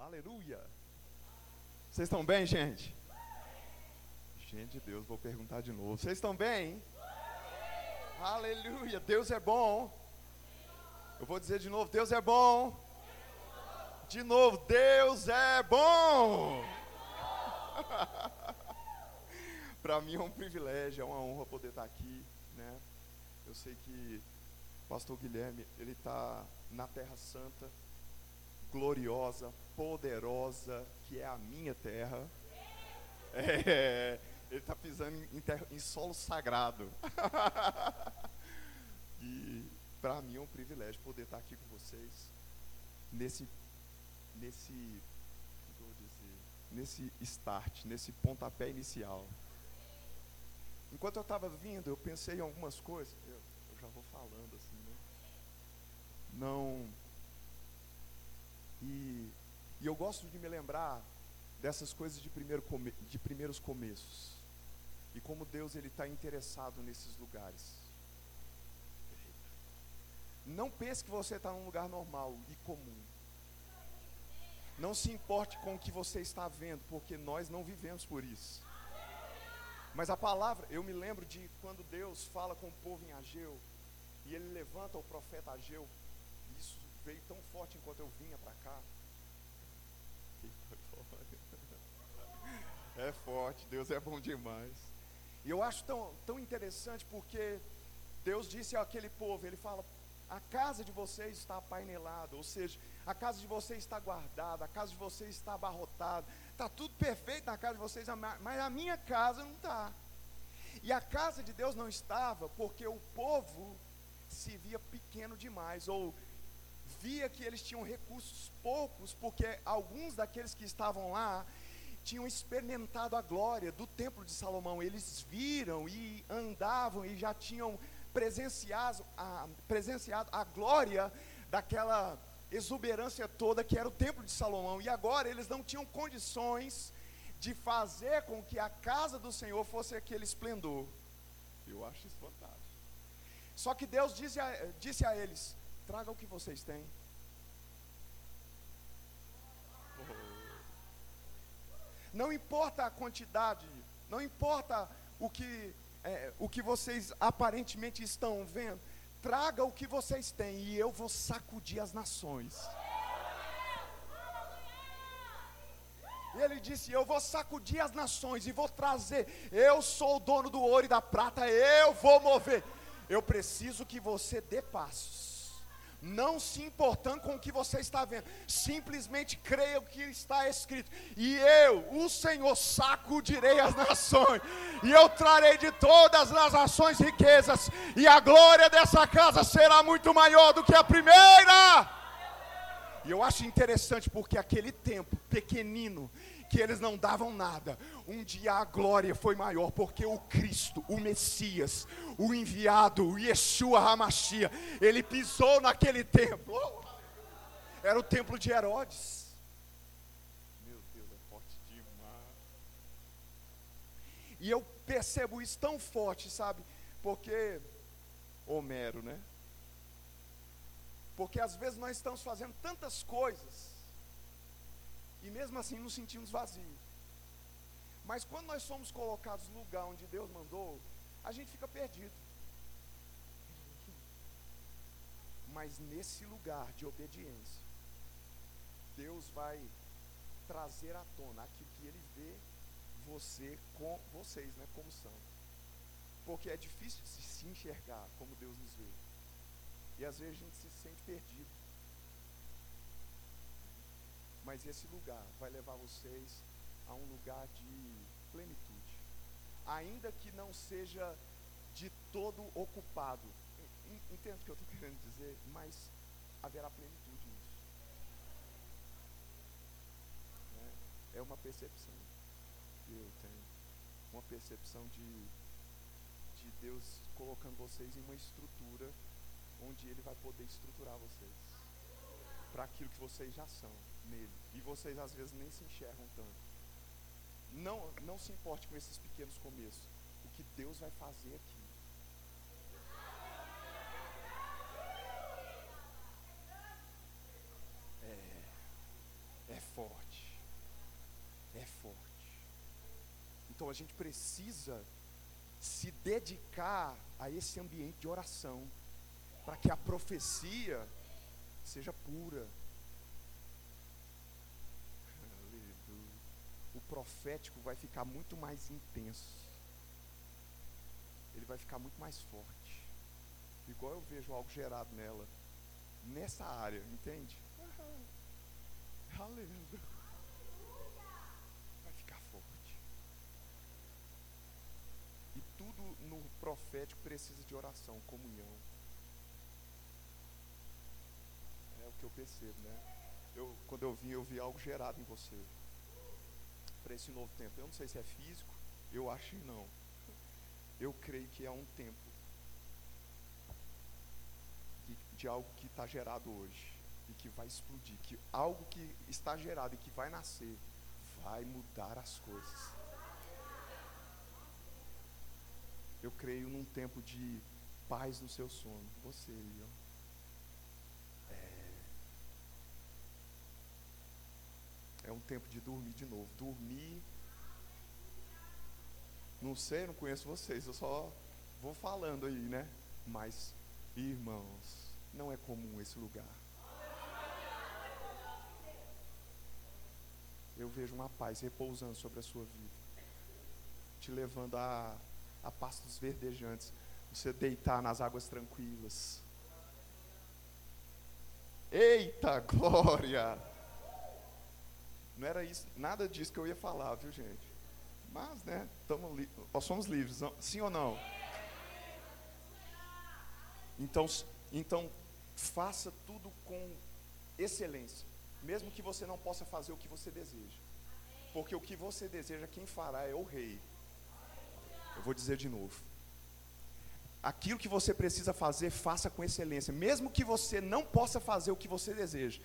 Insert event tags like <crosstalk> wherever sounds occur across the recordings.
Aleluia. Vocês estão bem, gente? Gente de Deus, vou perguntar de novo. Vocês estão bem? Aleluia. Deus é bom. Eu vou dizer de novo: Deus é bom. De novo, Deus é bom. <laughs> Para mim é um privilégio, é uma honra poder estar aqui, né? Eu sei que o pastor Guilherme, ele está na Terra Santa, gloriosa, poderosa, que é a minha terra. É, ele está pisando em, em, em, solo sagrado. <laughs> e para mim é um privilégio poder estar aqui com vocês nesse nesse dizer, nesse start, nesse pontapé inicial. Enquanto eu estava vindo, eu pensei em algumas coisas. Eu, eu já vou falando assim, né? Não. E, e eu gosto de me lembrar dessas coisas de, primeiro come, de primeiros começos. E como Deus ele está interessado nesses lugares. Não pense que você está num lugar normal e comum. Não se importe com o que você está vendo, porque nós não vivemos por isso. Mas a palavra, eu me lembro de quando Deus fala com o povo em Ageu, e ele levanta o profeta Ageu, isso veio tão forte enquanto eu vinha para cá. É forte, Deus é bom demais. E eu acho tão, tão interessante porque Deus disse àquele povo, ele fala, a casa de vocês está apainelada, ou seja, a casa de vocês está guardada, a casa de vocês está abarrotada, está tudo perfeito na casa de vocês, mas a minha casa não está. E a casa de Deus não estava porque o povo se via pequeno demais, ou via que eles tinham recursos poucos, porque alguns daqueles que estavam lá tinham experimentado a glória do templo de Salomão, eles viram e andavam e já tinham presenciado a, presenciado a glória daquela exuberância toda que era o templo de Salomão, e agora eles não tinham condições de fazer com que a casa do Senhor fosse aquele esplendor. Eu acho isso fantástico. Só que Deus disse a, disse a eles: traga o que vocês têm. Não importa a quantidade, não importa o que, é, o que vocês aparentemente estão vendo, traga o que vocês têm e eu vou sacudir as nações. E ele disse: Eu vou sacudir as nações e vou trazer. Eu sou o dono do ouro e da prata, eu vou mover. Eu preciso que você dê passos não se importando com o que você está vendo, simplesmente creia o que está escrito, e eu, o Senhor, sacudirei as nações, e eu trarei de todas as nações riquezas, e a glória dessa casa será muito maior do que a primeira. E eu acho interessante porque aquele tempo pequenino, que eles não davam nada. Um dia a glória foi maior, porque o Cristo, o Messias, o enviado, o Yeshua Hamashia, ele pisou naquele templo. Era o templo de Herodes. Meu Deus, é forte demais. E eu percebo isso tão forte, sabe? Porque Homero, né? Porque às vezes nós estamos fazendo tantas coisas e mesmo assim nos sentimos vazios. Mas quando nós somos colocados no lugar onde Deus mandou, a gente fica perdido. Mas nesse lugar de obediência, Deus vai trazer à tona aquilo que Ele vê você com vocês, né, como são. Porque é difícil se enxergar como Deus nos vê. E às vezes a gente se sente perdido. Mas esse lugar vai levar vocês a um lugar de plenitude. Ainda que não seja de todo ocupado. Entendo o que eu estou querendo dizer, mas haverá plenitude nisso. É, é uma percepção que eu tenho. Uma percepção de, de Deus colocando vocês em uma estrutura onde Ele vai poder estruturar vocês para aquilo que vocês já são nele. E vocês às vezes nem se enxergam tanto. Não, não se importe com esses pequenos começos. O que Deus vai fazer aqui. É, é forte. É forte. Então a gente precisa se dedicar a esse ambiente de oração, para que a profecia seja pura, profético vai ficar muito mais intenso, ele vai ficar muito mais forte, igual eu vejo algo gerado nela, nessa área, entende? Aleluia. Vai ficar forte. E tudo no profético precisa de oração, comunhão. É o que eu percebo, né? Eu, quando eu vi, eu vi algo gerado em você. Para esse novo tempo. Eu não sei se é físico, eu acho que não. Eu creio que é um tempo de, algo que está gerado hoje e que vai explodir, que algo que está gerado e que vai nascer vai mudar as coisas. Eu creio num tempo de paz no seu sono. Você aí, ó. É, é um tempo de dormir de novo. Dormir. Não sei, não conheço vocês, eu só vou falando aí, né? Mas, irmãos, não é comum esse lugar. eu vejo uma paz repousando sobre a sua vida, te levando a, a pastos verdejantes, você deitar nas águas tranquilas. Eita glória! Não era isso, nada disso que eu ia falar, viu gente? Mas, né, tamo li nós somos livres, não? sim ou não? Então, então, faça tudo com excelência mesmo que você não possa fazer o que você deseja. Porque o que você deseja, quem fará é o rei. Eu vou dizer de novo. Aquilo que você precisa fazer, faça com excelência, mesmo que você não possa fazer o que você deseja.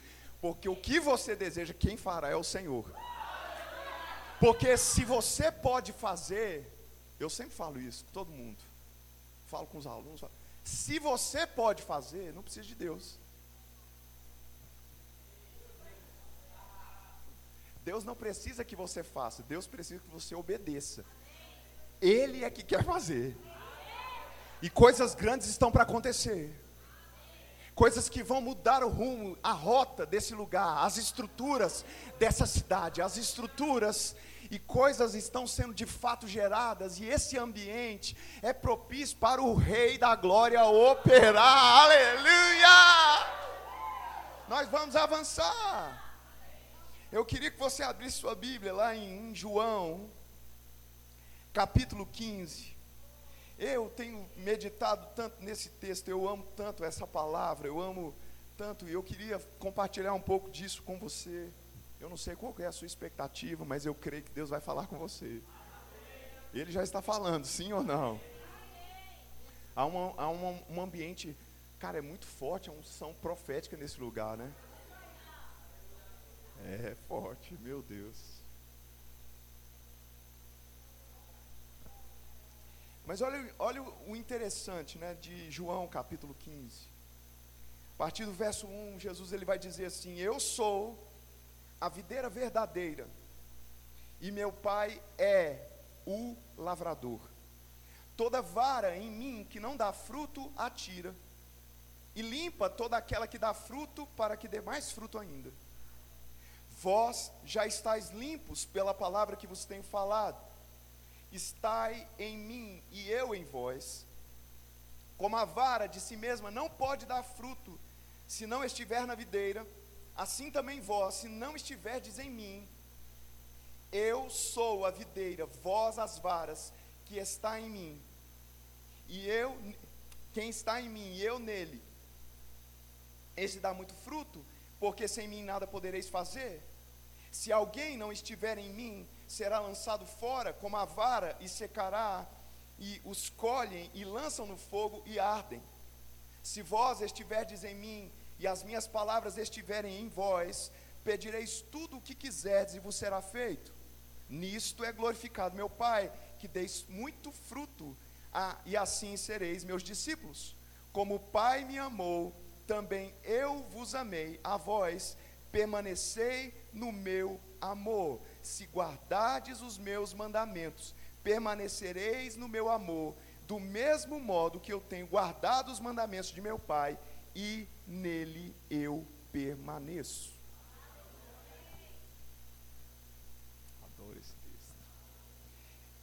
Porque o que você deseja, quem fará é o Senhor. Porque se você pode fazer, eu sempre falo isso, todo mundo. Falo com os alunos. Se você pode fazer, não precisa de Deus. Deus não precisa que você faça, Deus precisa que você obedeça. Ele é que quer fazer. E coisas grandes estão para acontecer. Coisas que vão mudar o rumo, a rota desse lugar, as estruturas dessa cidade, as estruturas e coisas estão sendo de fato geradas, e esse ambiente é propício para o Rei da Glória operar. Aleluia! Nós vamos avançar. Eu queria que você abrisse sua Bíblia lá em, João, capítulo 15. Eu tenho meditado tanto nesse texto, eu amo tanto essa palavra, eu amo tanto, e eu queria compartilhar um pouco disso com você. Eu não sei qual é a sua expectativa, mas eu creio que Deus vai falar com você. Ele já está falando, sim ou não? Há, uma, há uma, um ambiente, cara, é muito forte, a unção profética nesse lugar, né? É forte, meu Deus. Mas olha, olha o interessante né, de João capítulo 15. A partir do verso 1, Jesus ele vai dizer assim: Eu sou a videira verdadeira, e meu pai é o lavrador. Toda vara em mim que não dá fruto, atira, e limpa toda aquela que dá fruto, para que dê mais fruto ainda. Vós já estáis limpos pela palavra que vos tenho falado. Estai em mim e eu em vós. Como a vara de si mesma não pode dar fruto se não estiver na videira, assim também vós, se não estiverdes em mim, eu sou a videira, vós as varas que está em mim. E eu, quem está em mim e eu nele, esse dá muito fruto, porque sem mim nada podereis fazer. Se alguém não estiver em mim, será lançado fora como a vara e secará, e os colhem e lançam no fogo e ardem. Se vós estiverdes em mim e as minhas palavras estiverem em vós, pedireis tudo o que quiserdes e vos será feito. Nisto é glorificado meu Pai, que deis muito fruto, e assim sereis meus discípulos. Como o Pai me amou, também eu vos amei a vós, permanecei no meu amor. Se guardardes os meus mandamentos, permanecereis no meu amor, do mesmo modo que eu tenho guardado os mandamentos de meu Pai, e nele eu permaneço. Adoro esse texto.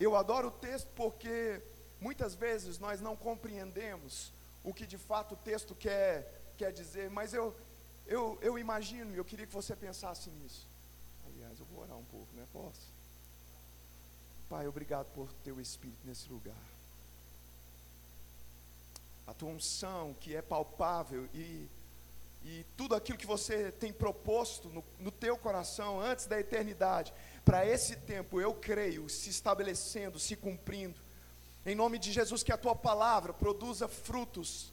Eu adoro o texto porque muitas vezes nós não compreendemos o que de fato o texto quer, quer dizer, mas eu, eu, eu imagino, eu queria que você pensasse nisso. Aliás, eu vou orar um pouco, né? Posso? Pai, obrigado por teu Espírito nesse lugar. A tua unção que é palpável e, e tudo aquilo que você tem proposto no, no teu coração antes da eternidade, para esse tempo, eu creio, se estabelecendo, se cumprindo. Em nome de Jesus, que a tua palavra produza frutos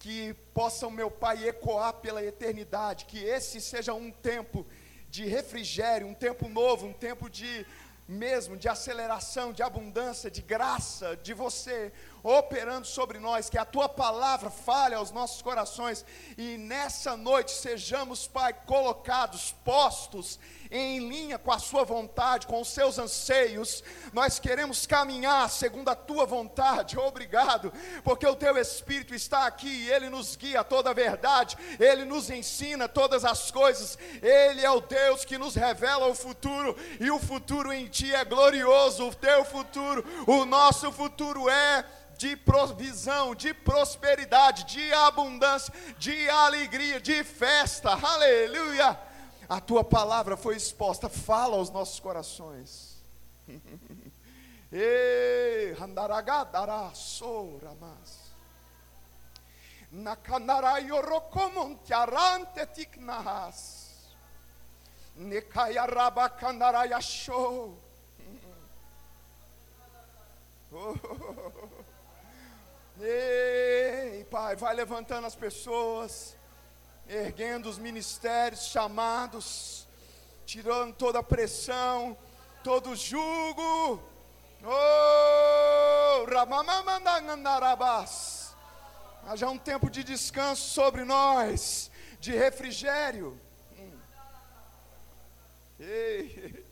que possam, meu Pai, ecoar pela eternidade, que esse seja um tempo de refrigério, um tempo novo, um tempo de mesmo de aceleração, de abundância, de graça, de você operando sobre nós, que a tua palavra fale aos nossos corações e nessa noite sejamos, Pai, colocados, postos em linha com a Sua vontade, com os seus anseios. Nós queremos caminhar segundo a Tua vontade. <laughs> Obrigado, porque o Teu Espírito está aqui e Ele nos guia a toda a verdade, Ele nos ensina todas as coisas. Ele é o Deus que nos revela o futuro e o futuro em Ti é glorioso. O Teu futuro, o nosso futuro é de provisão, de prosperidade, de abundância, de alegria, de festa. Aleluia! A tua palavra foi exposta, fala aos nossos corações. <laughs> Ei, handaragadara soramas. Nakanarayorokomontiarante tiknahas. Nekayarabakandarayasho. <laughs> Oh. Ei, Pai, vai levantando as pessoas, erguendo os ministérios chamados, tirando toda a pressão, todo o jugo. Oh, Ramamamandangarabás. Haja um tempo de descanso sobre nós, de refrigério. Hum. Ei.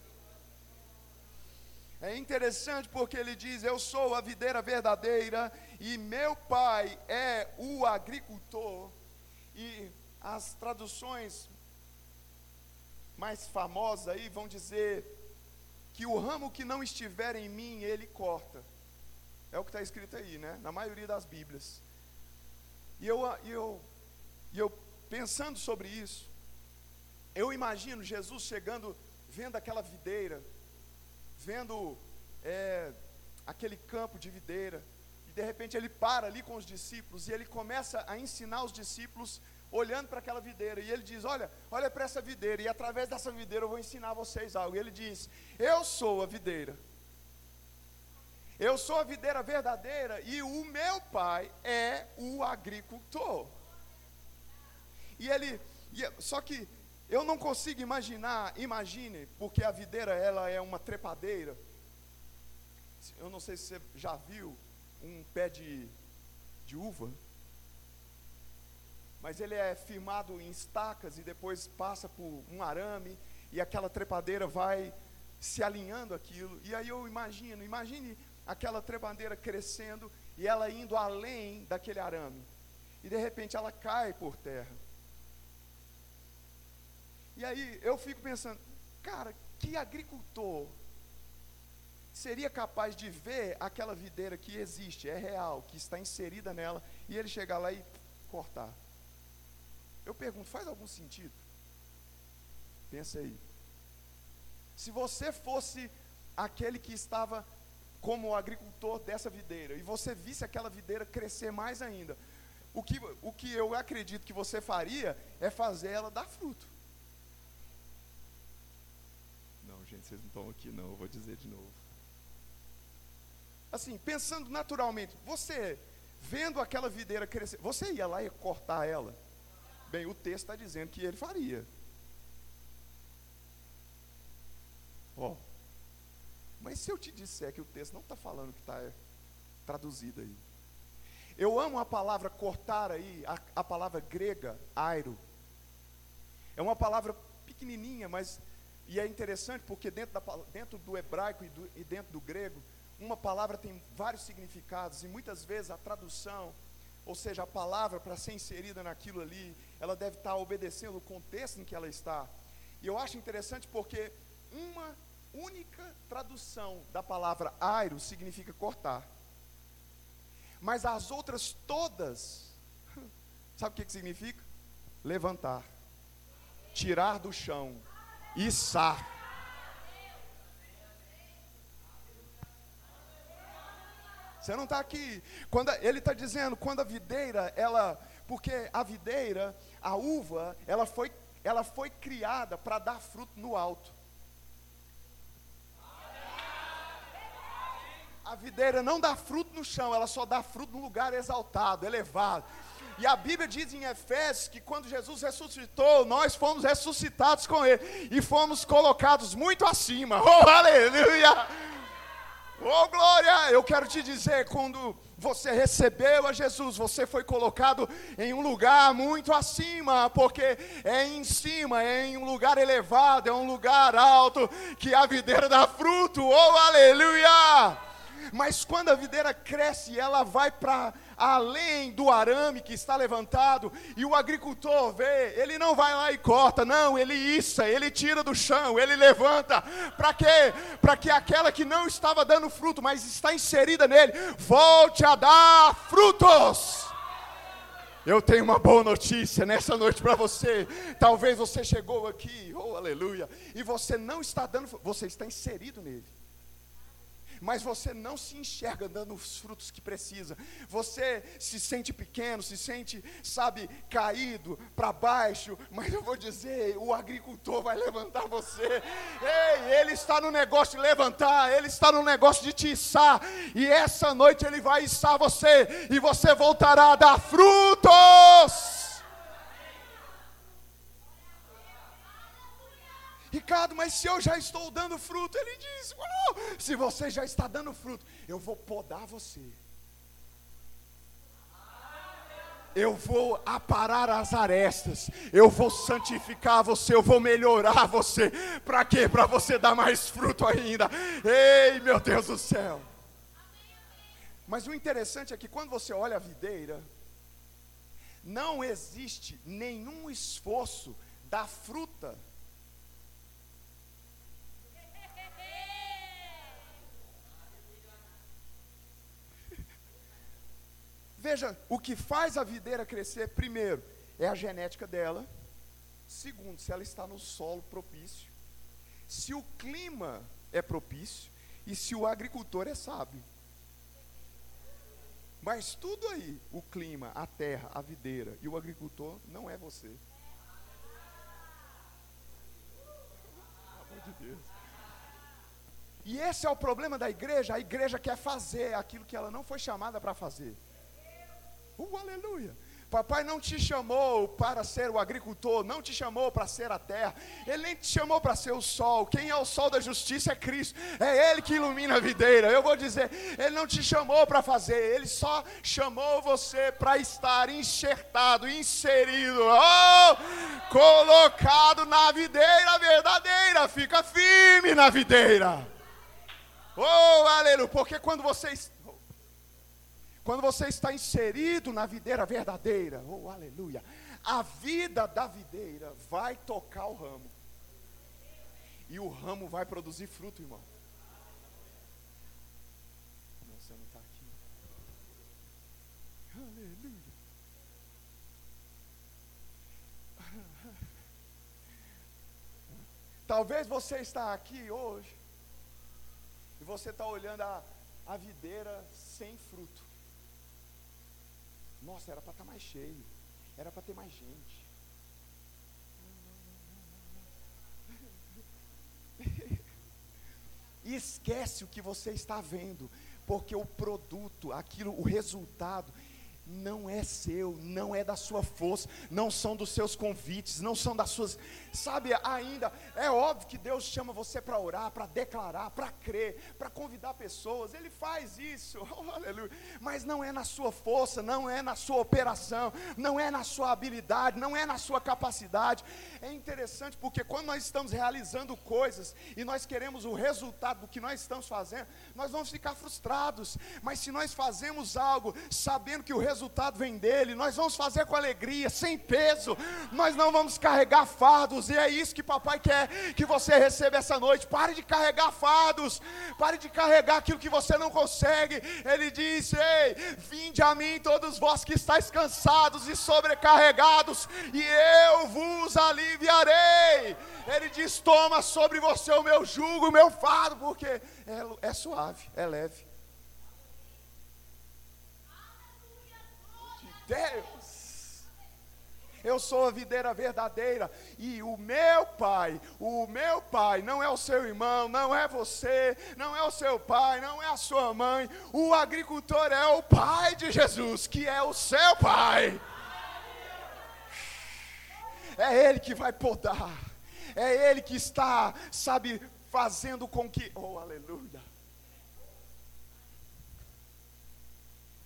É interessante porque ele diz: Eu sou a videira verdadeira e meu pai é o agricultor. E as traduções mais famosas aí vão dizer que o ramo que não estiver em mim, ele corta. É o que está escrito aí, né? Na maioria das Bíblias. E eu, eu, eu pensando sobre isso, eu imagino Jesus chegando, vendo aquela videira vendo é, aquele campo de videira, e de repente ele para ali com os discípulos e ele começa a ensinar os discípulos olhando para aquela videira, e ele diz: Olha, olha para essa videira, e através dessa videira eu vou ensinar vocês algo. E ele diz: Eu sou a videira. Eu sou a videira verdadeira e o meu pai é o agricultor. E ele, só que eu não consigo imaginar, imagine, porque a videira ela é uma trepadeira. Eu não sei se você já viu um pé de, de uva, mas ele é firmado em estacas e depois passa por um arame e aquela trepadeira vai se alinhando aquilo. E aí eu imagino, imagine aquela trepadeira crescendo e ela indo além daquele arame. E de repente ela cai por terra. E aí eu fico pensando, cara, que agricultor seria capaz de ver aquela videira que existe, é real, que está inserida nela, e ele chegar lá e cortar? Eu pergunto, faz algum sentido? Pensa aí. Se você fosse aquele que estava como agricultor dessa videira, e você visse aquela videira crescer mais ainda, o que, o que eu acredito que você faria é fazer ela dar fruto. gente, vocês não estão aqui não, eu vou dizer de novo. Assim, pensando naturalmente, você vendo aquela videira crescer, você ia lá e cortar ela? Bem, o texto está dizendo que ele faria. Ó, oh, mas se eu te disser que o texto não está falando que está é, traduzido aí. Eu amo a palavra cortar aí, a, a palavra grega, airo. É uma palavra pequenininha, mas e é interessante porque dentro, da, dentro do hebraico e, do, e dentro do grego, uma palavra tem vários significados e muitas vezes a tradução, ou seja, a palavra para ser inserida naquilo ali, ela deve estar obedecendo o contexto em que ela está. E eu acho interessante porque uma única tradução da palavra airo significa cortar. Mas as outras todas, <laughs> sabe o que, que significa? Levantar, tirar do chão, içar. Você não está aqui. Quando ele está dizendo, quando a videira, ela, porque a videira, a uva, ela foi, ela foi criada para dar fruto no alto. A videira não dá fruto no chão, ela só dá fruto no lugar exaltado, elevado. E a Bíblia diz em Efésios que quando Jesus ressuscitou, nós fomos ressuscitados com Ele e fomos colocados muito acima. <laughs> Oh, aleluia! Oh, glória! Eu quero te dizer, quando você recebeu a Jesus, você foi colocado em um lugar muito acima, porque é em cima, é em um lugar elevado, é um lugar alto que a videira dá fruto. Oh, aleluia! Mas quando a videira cresce, ela vai para além do arame que está levantado, e o agricultor vê, ele não vai lá e corta, não, ele issa, ele tira do chão, ele levanta, para quê? Para que aquela que não estava dando fruto, mas está inserida nele, volte a dar frutos. Eu tenho uma boa notícia nessa noite para você. Talvez você chegou aqui, oh aleluia, e você não está dando, você está inserido nele mas você não se enxerga dando os frutos que precisa. Você se sente pequeno, se sente, sabe, caído para baixo, mas eu vou dizer, o agricultor vai levantar você. Ei, ele está no negócio de levantar, ele está no negócio de te içar, e essa noite ele vai içar você e você voltará a dar frutos. Ricardo, mas se eu já estou dando fruto, ele diz: oh, se você já está dando fruto, eu vou podar você. Eu vou aparar as arestas, eu vou santificar você, eu vou melhorar você. Para quê? Para você dar mais fruto ainda. Ei, meu Deus do céu. Mas o interessante é que quando você olha a videira, não existe nenhum esforço da fruta Veja, o que faz a videira crescer, primeiro, é a genética dela. Segundo, se ela está no solo propício. Se o clima é propício. E se o agricultor é sábio. Mas tudo aí, o clima, a terra, a videira e o agricultor, não é você. Amor de Deus. E esse é o problema da igreja. A igreja quer fazer aquilo que ela não foi chamada para fazer. Uh, aleluia. Papai não te chamou para ser o agricultor, não te chamou para ser a terra, Ele nem te chamou para ser o sol. Quem é o sol da justiça é Cristo, é Ele que ilumina a videira. Eu vou dizer, Ele não te chamou para fazer, Ele só chamou você para estar enxertado, inserido, oh, colocado na videira verdadeira. Fica firme na videira. Oh, aleluia, porque quando você quando você está inserido na videira verdadeira, oh aleluia, a vida da videira vai tocar o ramo. E o ramo vai produzir fruto, irmão. Não, você não está aqui. Aleluia. <laughs> Talvez você está aqui hoje e você está olhando a, a videira sem fruto. Nossa, era para estar tá mais cheio. Era para ter mais gente. E <laughs> esquece o que você está vendo, porque o produto, aquilo, o resultado, não é seu, não é da sua força, não são dos seus convites, não são das suas. Sabe, ainda, é óbvio que Deus chama você para orar, para declarar, para crer, para convidar pessoas, Ele faz isso, <laughs> oh, aleluia, mas não é na sua força, não é na sua operação, não é na sua habilidade, não é na sua capacidade. É interessante porque quando nós estamos realizando coisas e nós queremos o resultado do que nós estamos fazendo, nós vamos ficar frustrados, mas se nós fazemos algo sabendo que o resultado resultado vem dele. Nós vamos fazer com alegria, sem peso. Nós não vamos carregar fardos. E é isso que papai quer que você receba essa noite. Pare de carregar fardos. Pare de carregar aquilo que você não consegue. Ele disse: Ei, vinde a mim, todos vós que estáis cansados e sobrecarregados, e eu vos aliviarei. Ele diz: Toma sobre você o meu jugo, o meu fardo, porque é, é suave, é leve. Deus. Eu sou a videira verdadeira e o meu pai, o meu pai não é o seu irmão, não é você, não é o seu pai, não é a sua mãe. O agricultor é o pai de Jesus, que é o seu pai. É ele que vai podar. É ele que está, sabe, fazendo com que, oh, aleluia.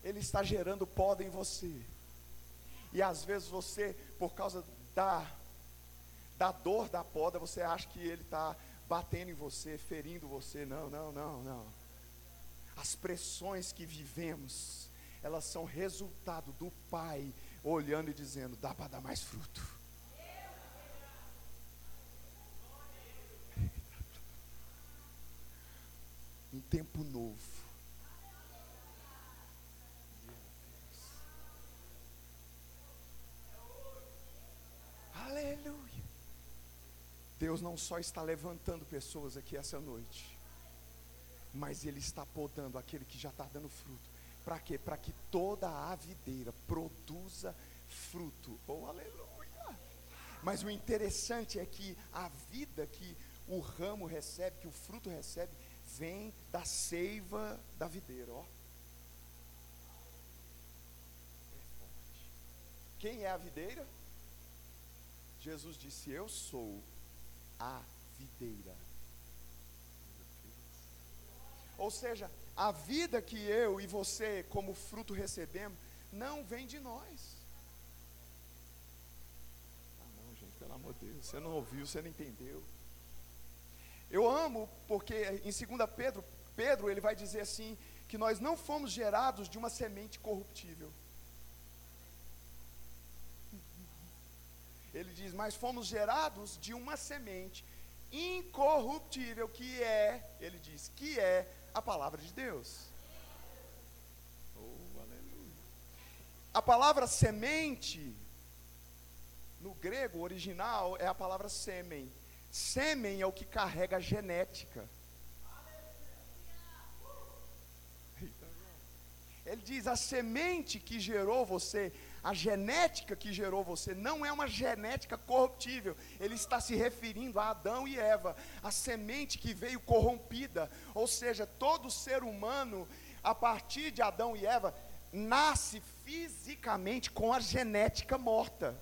Ele está gerando poda em você. E às vezes você, por causa da, da dor da poda, você acha que ele está batendo em você, ferindo você. Não, não, não, não. As pressões que vivemos, elas são resultado do Pai olhando e dizendo: dá para dar mais fruto. <laughs> Um tempo novo Aleluia. Deus não só está levantando pessoas aqui essa noite, mas Ele está podando aquele que já está dando fruto. Para quê? Para que toda a videira produza fruto. Oh, aleluia! Mas o interessante é que a vida que o ramo recebe, que o fruto recebe, vem da seiva da videira. Ó. Quem é a videira? Jesus disse: Eu sou a videira. Ou seja, a vida que eu e você, como fruto, recebemos, não vem de nós. Ah, não, gente, pelo amor de Deus, você não ouviu, você não entendeu. Eu amo, porque em 2 Pedro, Pedro ele vai dizer assim: que nós não fomos gerados de uma semente corruptível. Ele diz: Mas fomos gerados de uma semente incorruptível, que é, ele diz, que é a palavra de Deus. Oh, aleluia. A palavra semente, no grego original, é a palavra sêmen. Sêmen é o que carrega a genética. Ele diz: a semente que gerou você, a genética que gerou você não é uma genética corruptível. Ele está se referindo a Adão e Eva, a semente que veio corrompida. Ou seja, todo ser humano, a partir de Adão e Eva, nasce fisicamente com a genética morta.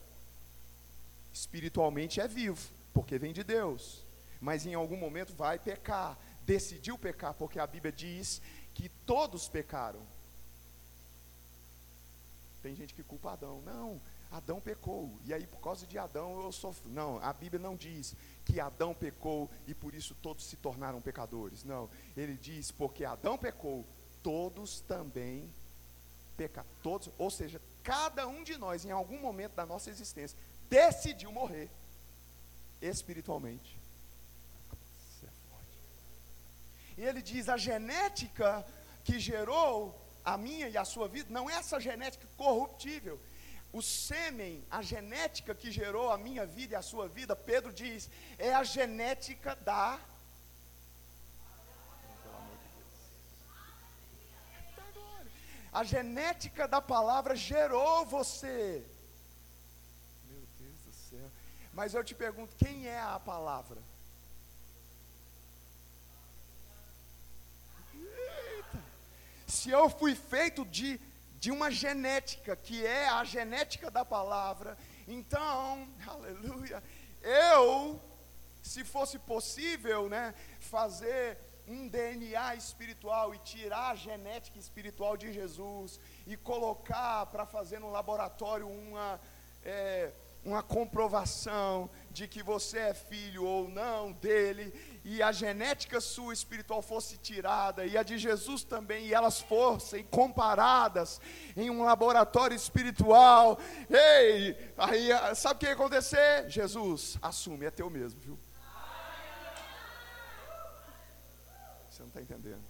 Espiritualmente é vivo, porque vem de Deus. Mas em algum momento vai pecar. Decidiu pecar, porque a Bíblia diz que todos pecaram. Tem gente que culpa Adão. Não, Adão pecou. E aí, por causa de Adão, eu sofro. Não, a Bíblia não diz que Adão pecou e por isso todos se tornaram pecadores. Não, ele diz porque Adão pecou, todos também pecaram. Todos, ou seja, cada um de nós, em algum momento da nossa existência, decidiu morrer espiritualmente. É. E ele diz: a genética que gerou a minha e a sua vida, não é essa genética corruptível. O sêmen, a genética que gerou a minha vida e a sua vida, Pedro diz, é a genética da. A genética da palavra gerou você. Meu Deus do céu. Mas eu te pergunto, quem é a palavra? Se eu fui feito de de uma genética que é a genética da palavra. Então, aleluia, eu, se fosse possível, né, fazer um DNA espiritual e tirar a genética espiritual de Jesus e colocar para fazer no laboratório uma, é, uma comprovação de que você é filho ou não dele, e a genética sua espiritual fosse tirada, e a de Jesus também, e elas fossem comparadas em um laboratório espiritual, ei, aí sabe o que ia acontecer? Jesus, assume, é teu mesmo, viu? Você não está entendendo.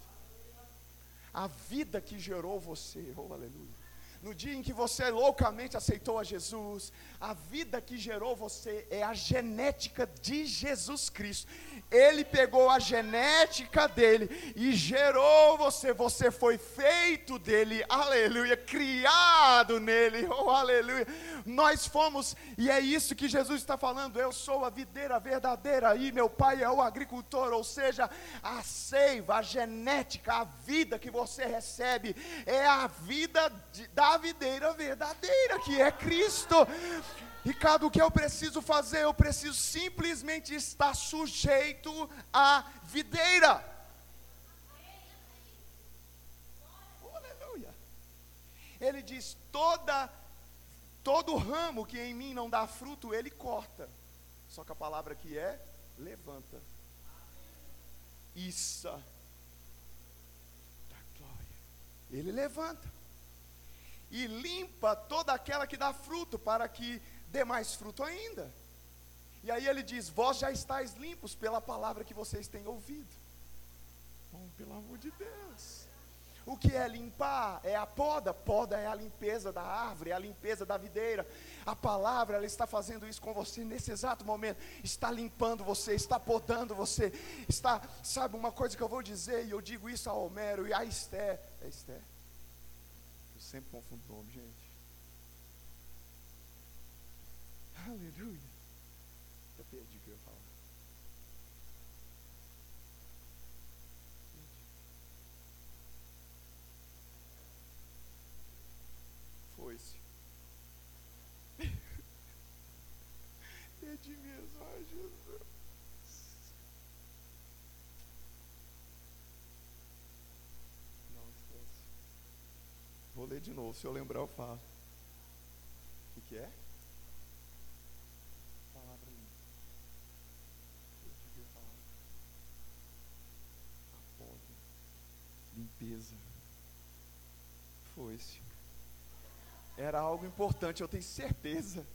A vida que gerou você, oh aleluia no dia em que você loucamente aceitou a Jesus, a vida que gerou você é a genética de Jesus Cristo. Ele pegou a genética dele e gerou você. Você foi feito dele, aleluia, criado nele, <laughs> oh aleluia. Nós fomos, e é isso que Jesus está falando. Eu sou a videira verdadeira e meu pai é o agricultor, ou seja, a seiva, a genética, a vida que você recebe é a vida de, da videira verdadeira, que é Cristo. Ricardo, o que eu preciso fazer? Eu preciso simplesmente estar sujeito à videira. Aleluia. Ele diz: toda Todo ramo que em mim não dá fruto, ele corta. Só que a palavra aqui é levanta. Isso. Da glória. Ele levanta. E limpa toda aquela que dá fruto, para que dê mais fruto ainda. E aí ele diz: Vós já estáis limpos pela palavra que vocês têm ouvido. Oh, pelo amor de Deus. O que é limpar? É a poda. Poda é a limpeza da árvore, é a limpeza da videira. A palavra, ela está fazendo isso com você nesse exato momento. Está limpando você, está podando você. Está, sabe, uma coisa que eu vou dizer, e eu digo isso a Homero e a Esté. É Esté. Sempre confundo o nome, gente. Aleluia. Eu perdi o que eu ia falar. Foi-se. Perdi mesmo, ai Jesus. Não esquece. Vou ler de novo, se eu lembrar eu falo. O que, que é? Palavra limpa. Eu falar. Apoda. Limpeza. Foi-se. Era algo importante, eu tenho certeza.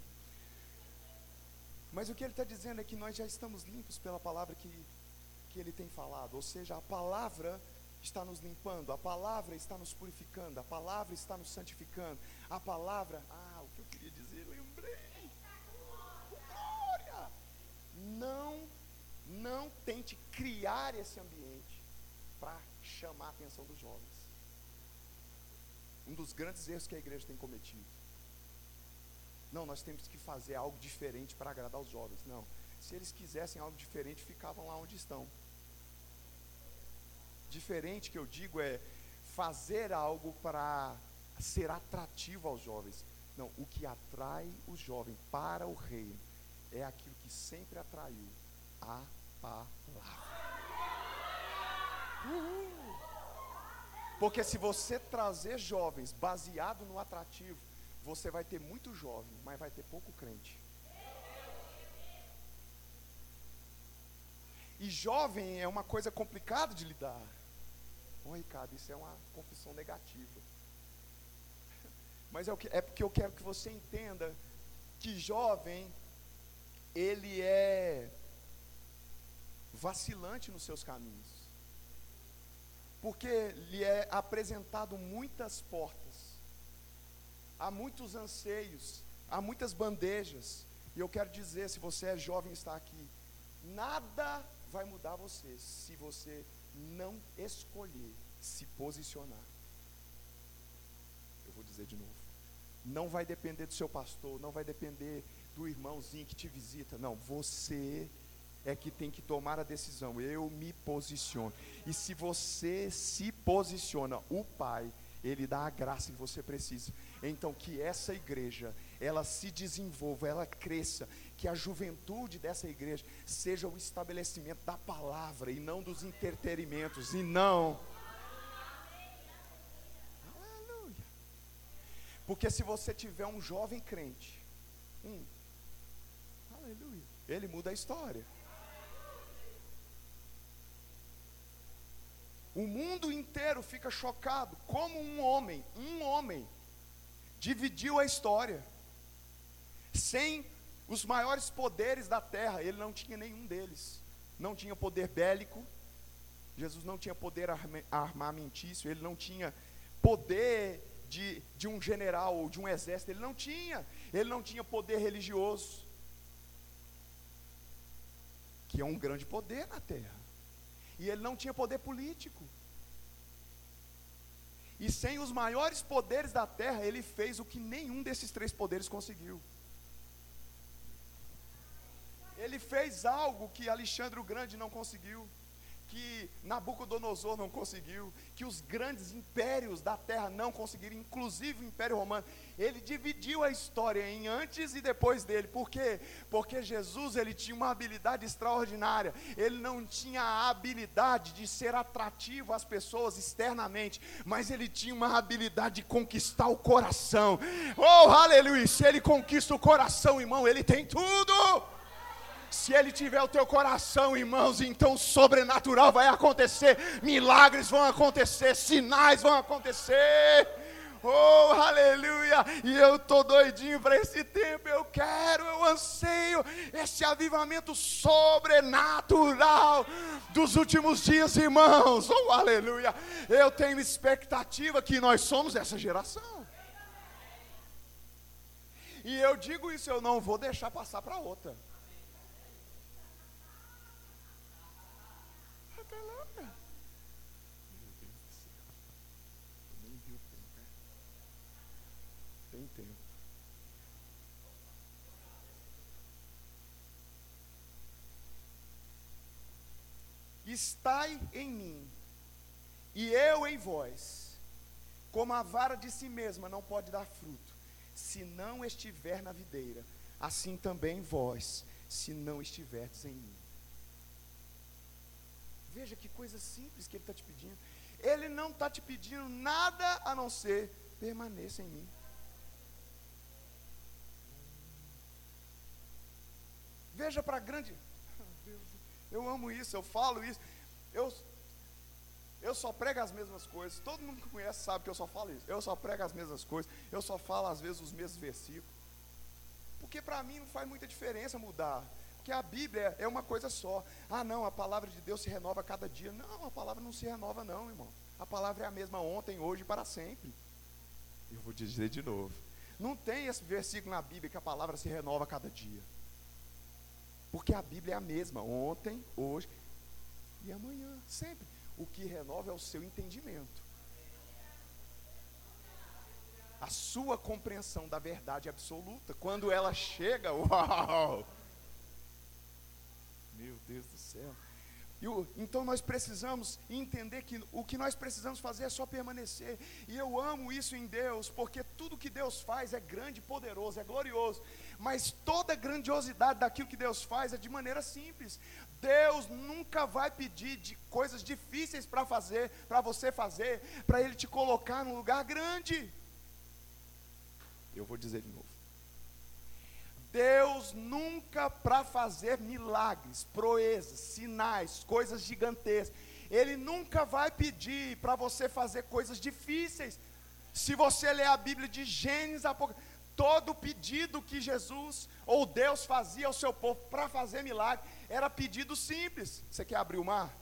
Mas o que ele está dizendo é que nós já estamos limpos pela palavra que, que ele tem falado. Ou seja, a palavra está nos limpando, a palavra está nos purificando, a palavra está nos santificando. A palavra, ah, o que eu queria dizer, lembrei. Glória! Não, não tente criar esse ambiente para chamar a atenção dos jovens um dos grandes erros que a igreja tem cometido. Não, nós temos que fazer algo diferente para agradar os jovens. Não. Se eles quisessem algo diferente, ficavam lá onde estão. Diferente que eu digo é fazer algo para ser atrativo aos jovens. Não, o que atrai o jovem para o reino é aquilo que sempre atraiu a palavra. Porque se você trazer jovens baseado no atrativo, você vai ter muito jovem, mas vai ter pouco crente. E jovem é uma coisa complicada de lidar. Ô Ricardo, isso é uma confissão negativa. <laughs> Mas é, que, é porque eu quero que você entenda que jovem, ele é vacilante nos seus caminhos porque lhe é apresentado muitas portas, há muitos anseios, há muitas bandejas. E eu quero dizer, se você é jovem e está aqui, nada vai mudar você se você não escolher se posicionar. Eu vou dizer de novo. Não vai depender do seu pastor, não vai depender do irmãozinho que te visita. Não, você é que tem que tomar a decisão. Eu me posiciono. E se você se posiciona, o Pai Ele dá a graça que você precisa. Então que essa igreja, ela se desenvolva, ela cresça, que a juventude dessa igreja seja o estabelecimento da palavra e não dos entretenimentos e não Aleluia. Porque se você tiver um jovem crente, um, aleluia, ele muda a história. O mundo inteiro fica chocado como um homem, um homem, dividiu a história. Sem os maiores poderes da terra, ele não tinha nenhum deles. Não tinha poder bélico, Jesus não tinha poder armamentício, ele não tinha poder de, de um general ou de um exército, ele não tinha. Ele não tinha poder religioso, que é um grande poder na terra. E ele não tinha poder político. E sem os maiores poderes da terra, ele fez o que nenhum desses três poderes conseguiu. Ele fez algo que Alexandre o Grande não conseguiu que Nabucodonosor não conseguiu, que os grandes impérios da terra não conseguiram, inclusive o Império Romano. Ele dividiu a história em antes e depois dele. Por quê? Porque Jesus ele tinha uma habilidade extraordinária. Ele não tinha a habilidade de ser atrativo às pessoas externamente, mas ele tinha uma habilidade de conquistar o coração. Oh, aleluia! Se ele conquista o coração, irmão, ele tem tudo. Se ele tiver o teu coração, irmãos, então sobrenatural vai acontecer, milagres vão acontecer, sinais vão acontecer. Oh, aleluia! E eu tô doidinho para esse tempo. Eu quero, eu anseio esse avivamento sobrenatural dos últimos dias, irmãos. Oh, aleluia! Eu tenho expectativa que nós somos essa geração. E eu digo isso, eu não vou deixar passar para outra. Estai em mim, e eu em vós, como a vara de si mesma não pode dar fruto, se não estiver na videira, assim também vós, se não estiverdes em mim. Veja que coisa simples que ele está te pedindo. Ele não está te pedindo nada a não ser permaneça em mim. Veja para a grande. Eu amo isso, eu falo isso. Eu, eu só prego as mesmas coisas. Todo mundo que conhece sabe que eu só falo isso. Eu só prego as mesmas coisas. Eu só falo às vezes os mesmos versículos. Porque para mim não faz muita diferença mudar. Porque a Bíblia é uma coisa só. Ah, não, a palavra de Deus se renova a cada dia. Não, a palavra não se renova, não, irmão. A palavra é a mesma ontem, hoje e para sempre. Eu vou dizer de novo. Não tem esse versículo na Bíblia que a palavra se renova a cada dia. Porque a Bíblia é a mesma, ontem, hoje e amanhã, sempre. O que renova é o seu entendimento. A sua compreensão da verdade absoluta. Quando ela chega, <laughs> uau! Meu Deus do céu. O, então nós precisamos entender que o que nós precisamos fazer é só permanecer. E eu amo isso em Deus, porque tudo que Deus faz é grande, poderoso, é glorioso. Mas toda a grandiosidade daquilo que Deus faz é de maneira simples. Deus nunca vai pedir de coisas difíceis para fazer, para você fazer, para Ele te colocar num lugar grande. Eu vou dizer de novo. Deus nunca para fazer milagres, proezas, sinais, coisas gigantescas, Ele nunca vai pedir para você fazer coisas difíceis. Se você ler a Bíblia de Gênesis, todo pedido que Jesus ou Deus fazia ao seu povo para fazer milagre era pedido simples. Você quer abrir o mar?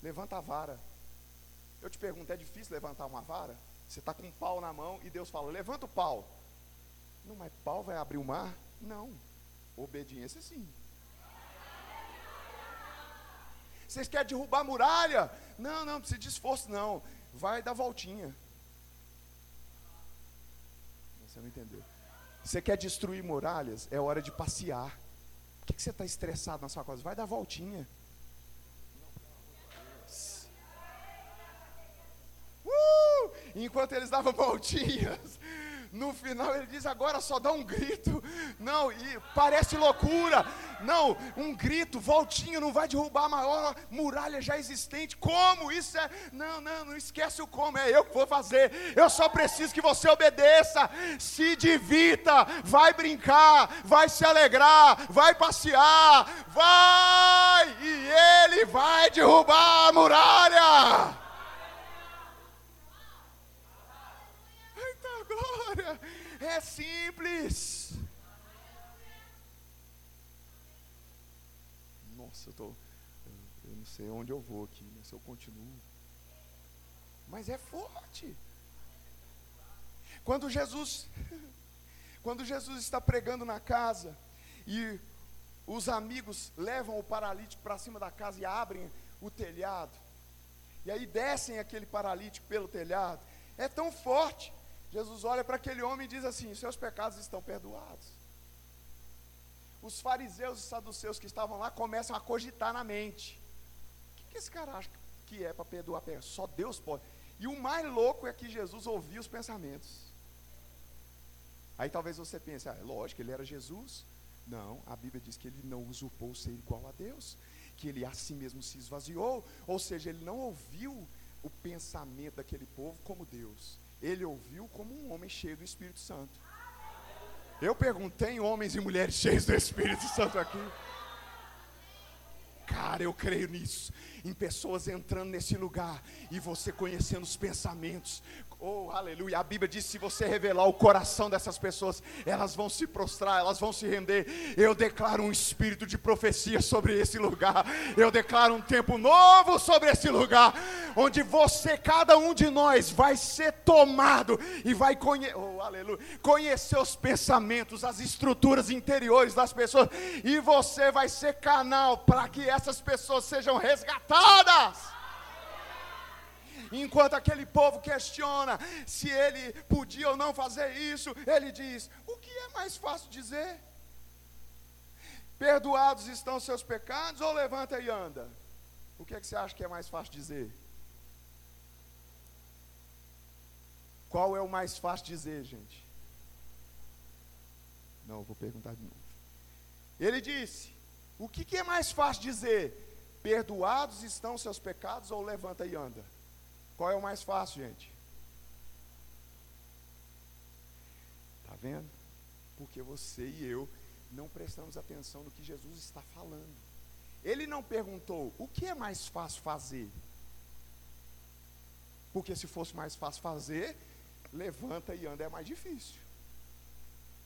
Levanta a vara. Eu te pergunto, é difícil levantar uma vara? Você está com um pau na mão e Deus fala, levanta o pau. Não, mas pau vai abrir o mar? Não. Obediência sim. Vocês querem derrubar a muralha? Não, não, não precisa de esforço, não. Vai dar voltinha. Você não entendeu. Você quer destruir muralhas? É hora de passear. Por que, que você está estressado na sua casa? Vai dar voltinha. Uh! enquanto eles davam voltinhas, no final ele diz: agora só dá um grito. Não, e parece loucura. Não, um grito, voltinho, não vai derrubar a maior muralha já existente. Como? Isso é. Não, não, não esquece o como. É eu que vou fazer. Eu só preciso que você obedeça. Se divirta, vai brincar, vai se alegrar, vai passear, vai, e ele vai derrubar a muralha. É simples. Nossa, eu tô. Eu não sei onde eu vou aqui, né? Se eu continuo. Mas é forte. Quando Jesus, <laughs> quando Jesus está pregando na casa e os amigos levam o paralítico para cima da casa e abrem o telhado, e aí descem aquele paralítico pelo telhado, é tão forte Jesus olha para aquele homem e diz assim: Seus pecados estão perdoados. Os fariseus e saduceus que estavam lá começam a cogitar na mente: O que, que esse cara acha que é para perdoar pecados? Só Deus pode. E o mais louco é que Jesus ouvia os pensamentos. Aí talvez você pense: ah, é lógico, ele era Jesus. Não, a Bíblia diz que ele não usurpou ser igual a Deus, que ele a si mesmo se esvaziou, ou seja, ele não ouviu o pensamento daquele povo como Deus ele ouviu como um homem cheio do Espírito Santo. Eu perguntei homens e mulheres cheios do Espírito Santo aqui. Cara, eu creio nisso, em pessoas entrando nesse lugar e você conhecendo os pensamentos, Oh, aleluia. A Bíblia diz: se você revelar o coração dessas pessoas, elas vão se prostrar, elas vão se render. Eu declaro um espírito de profecia sobre esse lugar. Eu declaro um tempo novo sobre esse lugar, onde você, cada um de nós, vai ser tomado e vai conhe oh, aleluia, conhecer os pensamentos, as estruturas interiores das pessoas, e você vai ser canal para que essas pessoas sejam resgatadas. Enquanto aquele povo questiona se ele podia ou não fazer isso, ele diz: o que é mais fácil dizer? Perdoados estão seus pecados ou levanta e anda? O que é que você acha que é mais fácil dizer? Qual é o mais fácil dizer, gente? Não, vou perguntar de novo. Ele disse: O que, que é mais fácil dizer? Perdoados estão seus pecados ou levanta e anda? Qual é o mais fácil, gente? Está vendo? Porque você e eu não prestamos atenção no que Jesus está falando. Ele não perguntou o que é mais fácil fazer. Porque se fosse mais fácil fazer, levanta e anda é mais difícil.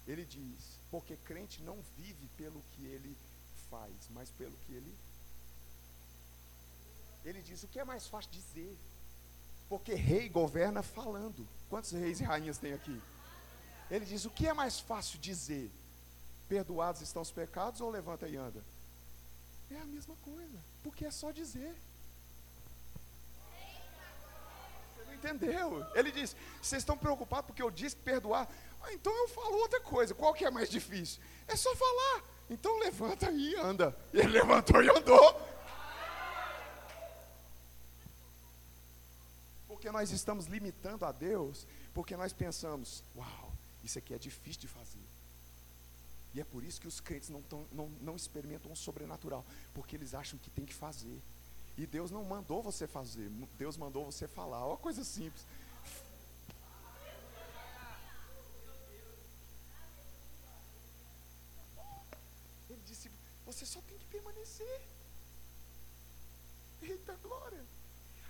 Ele diz: porque crente não vive pelo que ele faz, mas pelo que ele. Ele diz: o que é mais fácil dizer? Porque rei governa falando. Quantos reis e rainhas tem aqui? Ele diz: o que é mais fácil dizer? Perdoados estão os pecados ou levanta e anda? É a mesma coisa, porque é só dizer. Você não entendeu? Ele diz: vocês estão preocupados porque eu disse perdoar? Ah, então eu falo outra coisa. Qual que é mais difícil? É só falar. Então levanta e anda. E ele levantou e andou. Porque nós estamos limitando a Deus, porque nós pensamos, uau, isso aqui é difícil de fazer. E é por isso que os crentes não, tão, não, não experimentam o sobrenatural, porque eles acham que tem que fazer. E Deus não mandou você fazer, Deus mandou você falar. Uma coisa simples. Ele disse: Você só tem que permanecer. Eita glória.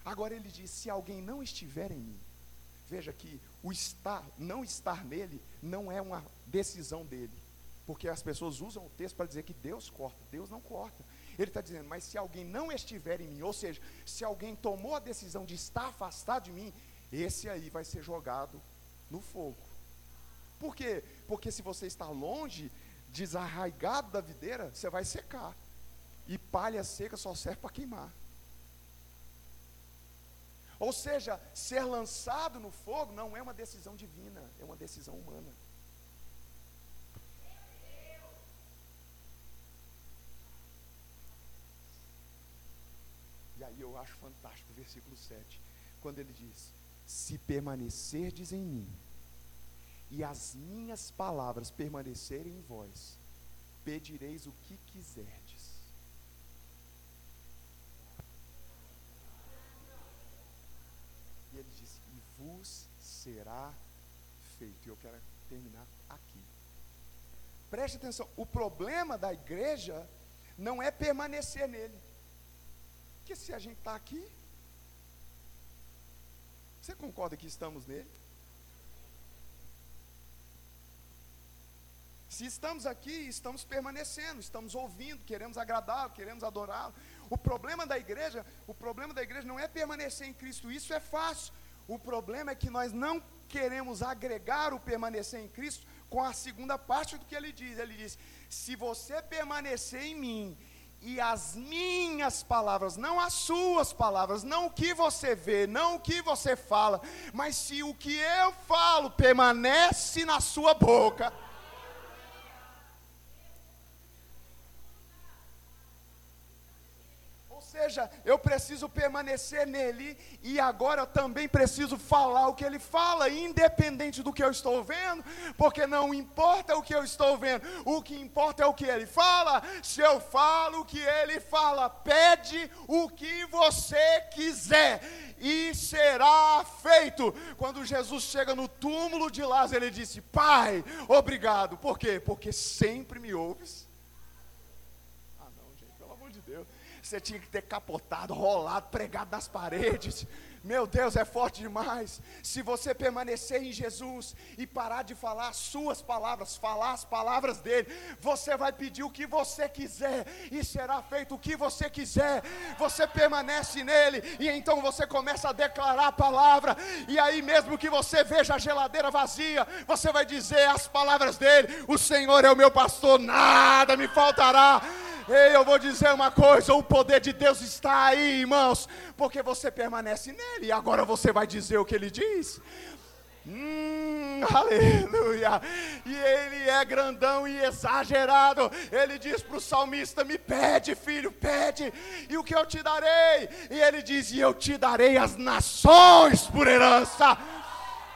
Agora ele diz: se alguém não estiver em mim, veja que o estar, não estar nele, não é uma decisão dele. Porque as pessoas usam o texto para dizer que Deus corta, Deus não corta. Ele está dizendo, mas se alguém não estiver em mim, ou seja, se alguém tomou a decisão de estar afastado de mim, esse aí vai ser jogado no fogo. Por quê? Porque se você está longe, desarraigado da videira, você vai secar. E palha seca só serve para queimar. Ou seja, ser lançado no fogo não é uma decisão divina, é uma decisão humana. E aí eu acho fantástico o versículo 7, quando ele diz: Se permanecerdes em mim, e as minhas palavras permanecerem em vós, pedireis o que quiserdes. E ele disse: E vos será feito. E eu quero terminar aqui. Preste atenção: o problema da igreja não é permanecer nele. Porque se a gente está aqui, você concorda que estamos nele? Se estamos aqui, estamos permanecendo, estamos ouvindo, queremos agradá-lo, queremos adorá-lo. O problema da igreja, o problema da igreja não é permanecer em Cristo, isso é fácil. O problema é que nós não queremos agregar o permanecer em Cristo com a segunda parte do que ele diz. Ele diz: Se você permanecer em mim e as minhas palavras, não as suas palavras, não o que você vê, não o que você fala, mas se o que eu falo permanece na sua boca seja, eu preciso permanecer nele e agora também preciso falar o que ele fala, independente do que eu estou vendo, porque não importa o que eu estou vendo, o que importa é o que ele fala. Se eu falo o que ele fala, pede o que você quiser e será feito. Quando Jesus chega no túmulo de Lázaro, ele disse: Pai, obrigado. Por quê? Porque sempre me ouves Você tinha que ter capotado, rolado, pregado nas paredes. Meu Deus, é forte demais. Se você permanecer em Jesus e parar de falar as suas palavras, falar as palavras dele, você vai pedir o que você quiser e será feito o que você quiser. Você permanece nele e então você começa a declarar a palavra. E aí, mesmo que você veja a geladeira vazia, você vai dizer as palavras dele: O Senhor é o meu pastor, nada me faltará. Ei, eu vou dizer uma coisa: o poder de Deus está aí, irmãos, porque você permanece nele, e agora você vai dizer o que ele diz. Hum, aleluia! E ele é grandão e exagerado. Ele diz para o salmista: Me pede, filho, pede, e o que eu te darei? E ele diz: E eu te darei as nações por herança.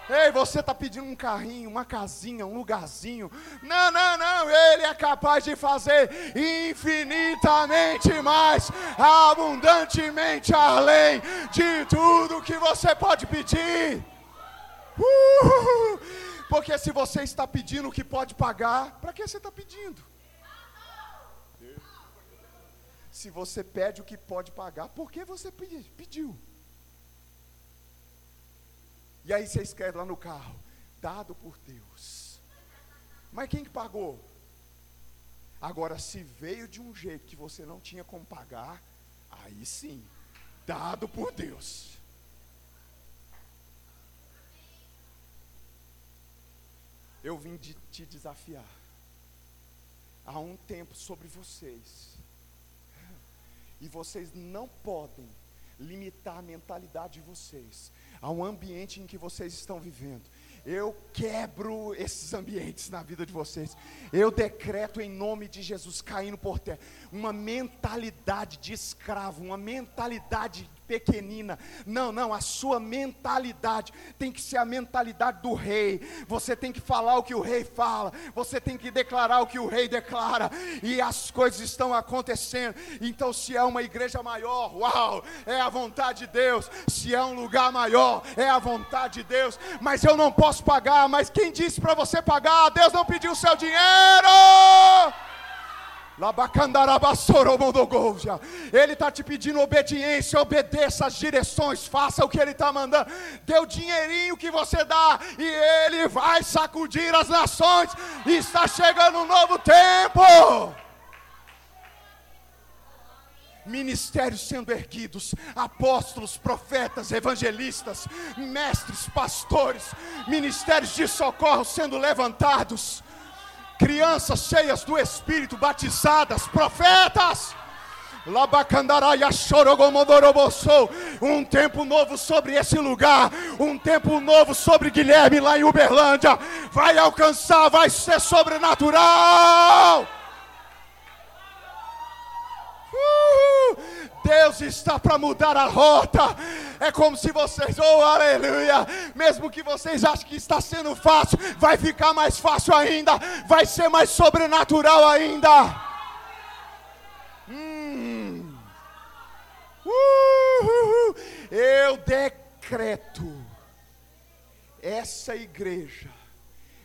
Ei, você está pedindo um carrinho, uma casinha, um lugarzinho. Não, não, não. Ele é capaz de fazer infinitamente mais, abundantemente além de tudo que você pode pedir. Uh! Porque se você está pedindo o que pode pagar, para que você está pedindo? Se você pede o que pode pagar, por que você pediu? E aí você escreve lá no carro, dado por Deus. Mas quem que pagou? Agora, se veio de um jeito que você não tinha como pagar, aí sim, dado por Deus. Eu vim de te desafiar. Há um tempo sobre vocês. E vocês não podem limitar a mentalidade de vocês ao ambiente em que vocês estão vivendo. Eu quebro esses ambientes na vida de vocês. Eu decreto em nome de Jesus, caindo por terra, uma mentalidade de escravo, uma mentalidade pequenina. Não, não, a sua mentalidade tem que ser a mentalidade do rei. Você tem que falar o que o rei fala, você tem que declarar o que o rei declara, e as coisas estão acontecendo. Então, se é uma igreja maior, uau, é a vontade de Deus. Se é um lugar maior, é a vontade de Deus. Mas eu não posso pagar, mas quem disse para você pagar? Deus não pediu o seu dinheiro. Ele está te pedindo obediência, obedeça as direções, faça o que Ele está mandando. Dê o dinheirinho que você dá, e Ele vai sacudir as nações. Está chegando um novo tempo. Ministérios sendo erguidos, apóstolos, profetas, evangelistas, mestres, pastores, ministérios de socorro sendo levantados crianças cheias do Espírito, batizadas, profetas. Um tempo novo sobre esse lugar, um tempo novo sobre Guilherme lá em Uberlândia. Vai alcançar, vai ser sobrenatural. Uh, Deus está para mudar a rota. É como se vocês, oh aleluia, mesmo que vocês achem que está sendo fácil, vai ficar mais fácil ainda, vai ser mais sobrenatural ainda. Hum. Uh, eu decreto, essa igreja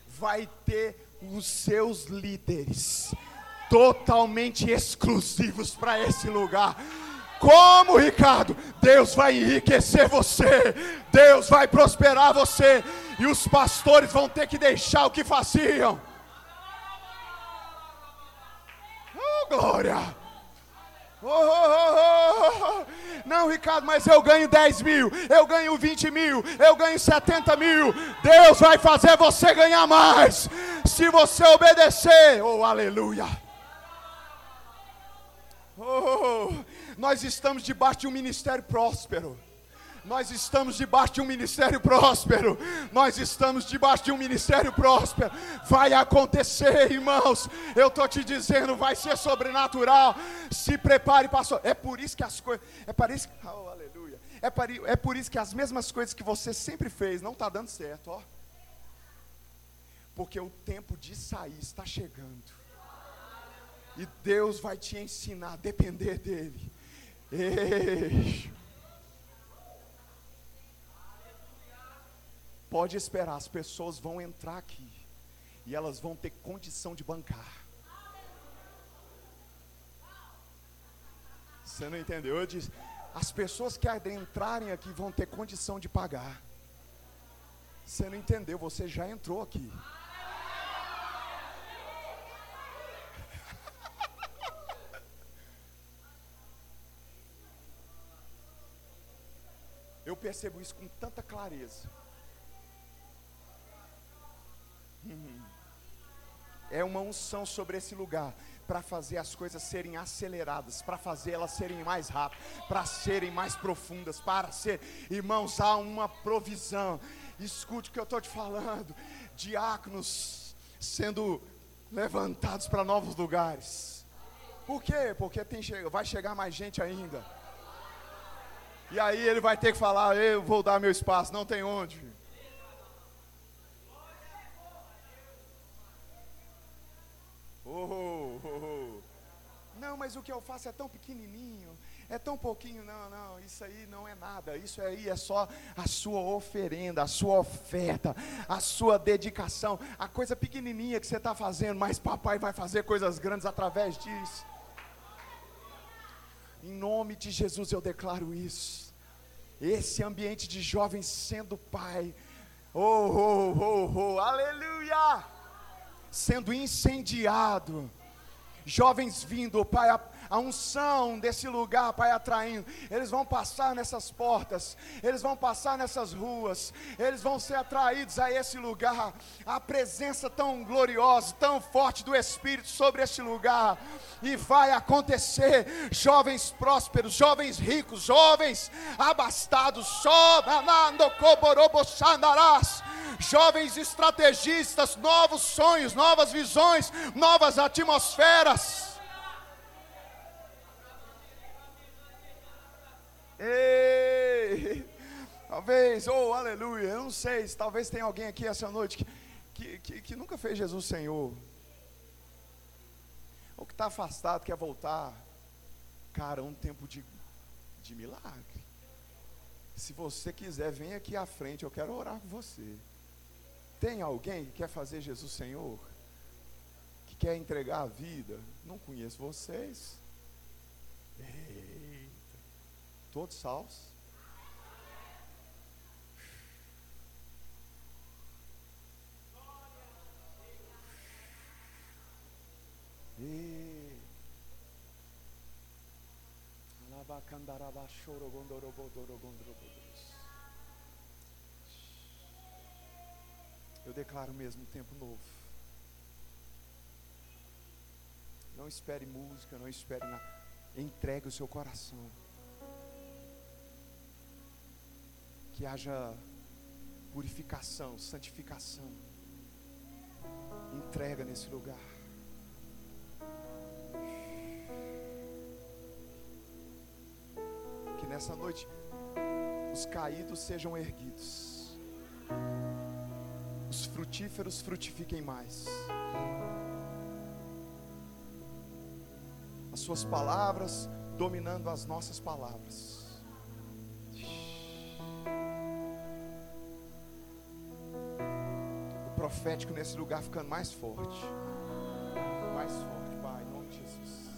vai ter os seus líderes totalmente exclusivos para esse lugar. Como, Ricardo? Deus vai enriquecer você, Deus vai prosperar você, e os pastores vão ter que deixar o que faziam. Oh, glória! Oh, oh, oh, Não, Ricardo, mas eu ganho 10 mil, eu ganho 20 mil, eu ganho 70 mil. Deus vai fazer você ganhar mais, se você obedecer. Oh, aleluia! Oh, nós estamos debaixo de um ministério próspero. Nós estamos debaixo de um ministério próspero. Nós estamos debaixo de um ministério próspero. Vai acontecer, irmãos. Eu estou te dizendo, vai ser sobrenatural. Se prepare, pastor. É por isso que as coisas. É por isso. Oh, aleluia. É por, é por isso que as mesmas coisas que você sempre fez não está dando certo, ó. Porque o tempo de sair está chegando. E Deus vai te ensinar a depender dEle. Ei. Pode esperar, as pessoas vão entrar aqui. E elas vão ter condição de bancar. Você não entendeu? Eu disse, as pessoas que entrarem aqui vão ter condição de pagar. Você não entendeu, você já entrou aqui. Percebo isso com tanta clareza. Hum. É uma unção sobre esse lugar para fazer as coisas serem aceleradas, para fazer elas serem mais rápidas, para serem mais profundas, para ser, irmãos, há uma provisão. Escute o que eu estou te falando: diáconos sendo levantados para novos lugares. Por quê? Porque tem, vai chegar mais gente ainda. E aí ele vai ter que falar: eu vou dar meu espaço, não tem onde. Oh, oh, oh. Não, mas o que eu faço é tão pequenininho, é tão pouquinho. Não, não, isso aí não é nada. Isso aí é só a sua oferenda, a sua oferta, a sua dedicação, a coisa pequenininha que você está fazendo, mas papai vai fazer coisas grandes através disso. Em nome de Jesus eu declaro isso. Esse ambiente de jovens sendo pai. Oh, oh, oh, oh, aleluia! Sendo incendiado. Jovens vindo, Pai, a unção desse lugar, Pai, atraindo. Eles vão passar nessas portas, eles vão passar nessas ruas, eles vão ser atraídos a esse lugar. A presença tão gloriosa, tão forte do Espírito sobre esse lugar. E vai acontecer, jovens prósperos, jovens ricos, jovens abastados, jovens estrategistas, novos sonhos, novas visões, novas atmosferas. Ei, talvez, oh aleluia, eu não sei, talvez tenha alguém aqui essa noite que, que, que, que nunca fez Jesus Senhor, ou que está afastado, quer voltar. Cara, é um tempo de, de milagre. Se você quiser, vem aqui à frente, eu quero orar com você. Tem alguém que quer fazer Jesus Senhor? Que quer entregar a vida? Não conheço vocês. Ei. Todos salvos? E... Eu declaro mesmo um tempo novo. Não espere música, não espere nada. Entregue o seu coração. Que haja purificação, santificação, entrega nesse lugar. Que nessa noite os caídos sejam erguidos, os frutíferos frutifiquem mais. As suas palavras dominando as nossas palavras. Profético nesse lugar ficando mais forte. Mais forte, Pai, em nome de Jesus.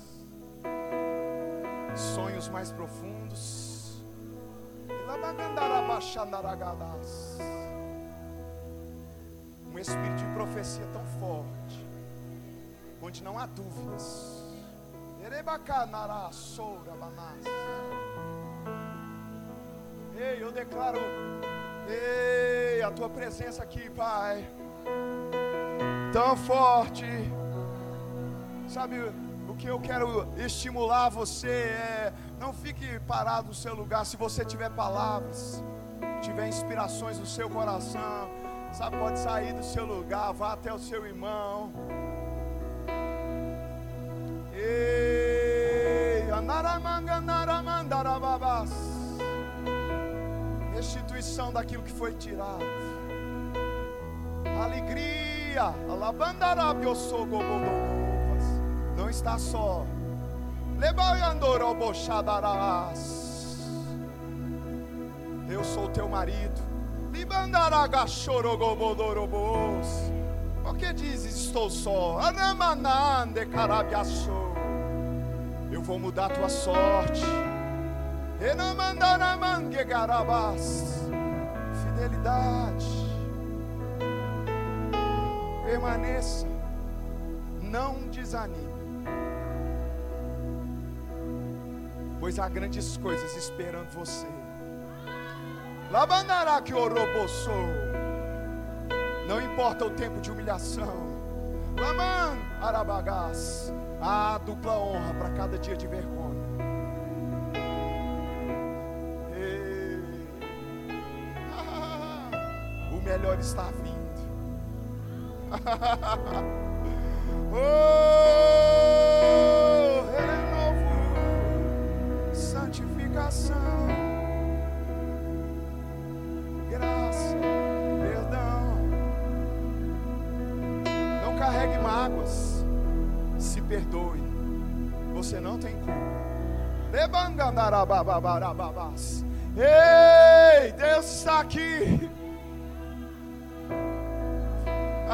Sonhos mais profundos um espírito de profecia tão forte, onde não há dúvidas. Ei, eu declaro, ei, a tua presença aqui, Pai, tão forte. Sabe, o que eu quero estimular você é não fique parado no seu lugar. Se você tiver palavras, tiver inspirações no seu coração, sabe, pode sair do seu lugar, vá até o seu irmão. Ei, Restituição daquilo que foi tirado. Alegria. Não está só. Eu sou teu marido. Por que dizes estou só? Eu vou mudar tua sorte. Fidelidade. Permaneça. Não desanime. pois há grandes coisas esperando você. Labandará que orobossou. Não importa o tempo de humilhação. Laman arabagás. Há dupla honra para cada dia de vergonha. Ei. <laughs> o melhor está vindo. <laughs> oh! santificação, graça, perdão. Não carregue mágoas, se perdoe. Você não tem culpa. Ei, Deus está aqui.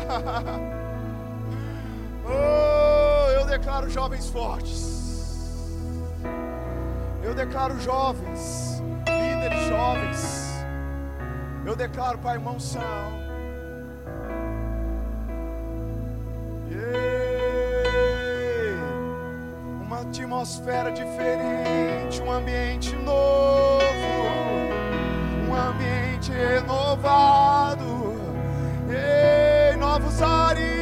<laughs> oh, eu declaro jovens fortes. Eu declaro jovens, líderes jovens. Eu declaro, Pai, irmão são. Uma atmosfera diferente, um ambiente novo, um ambiente renovado, novos ares,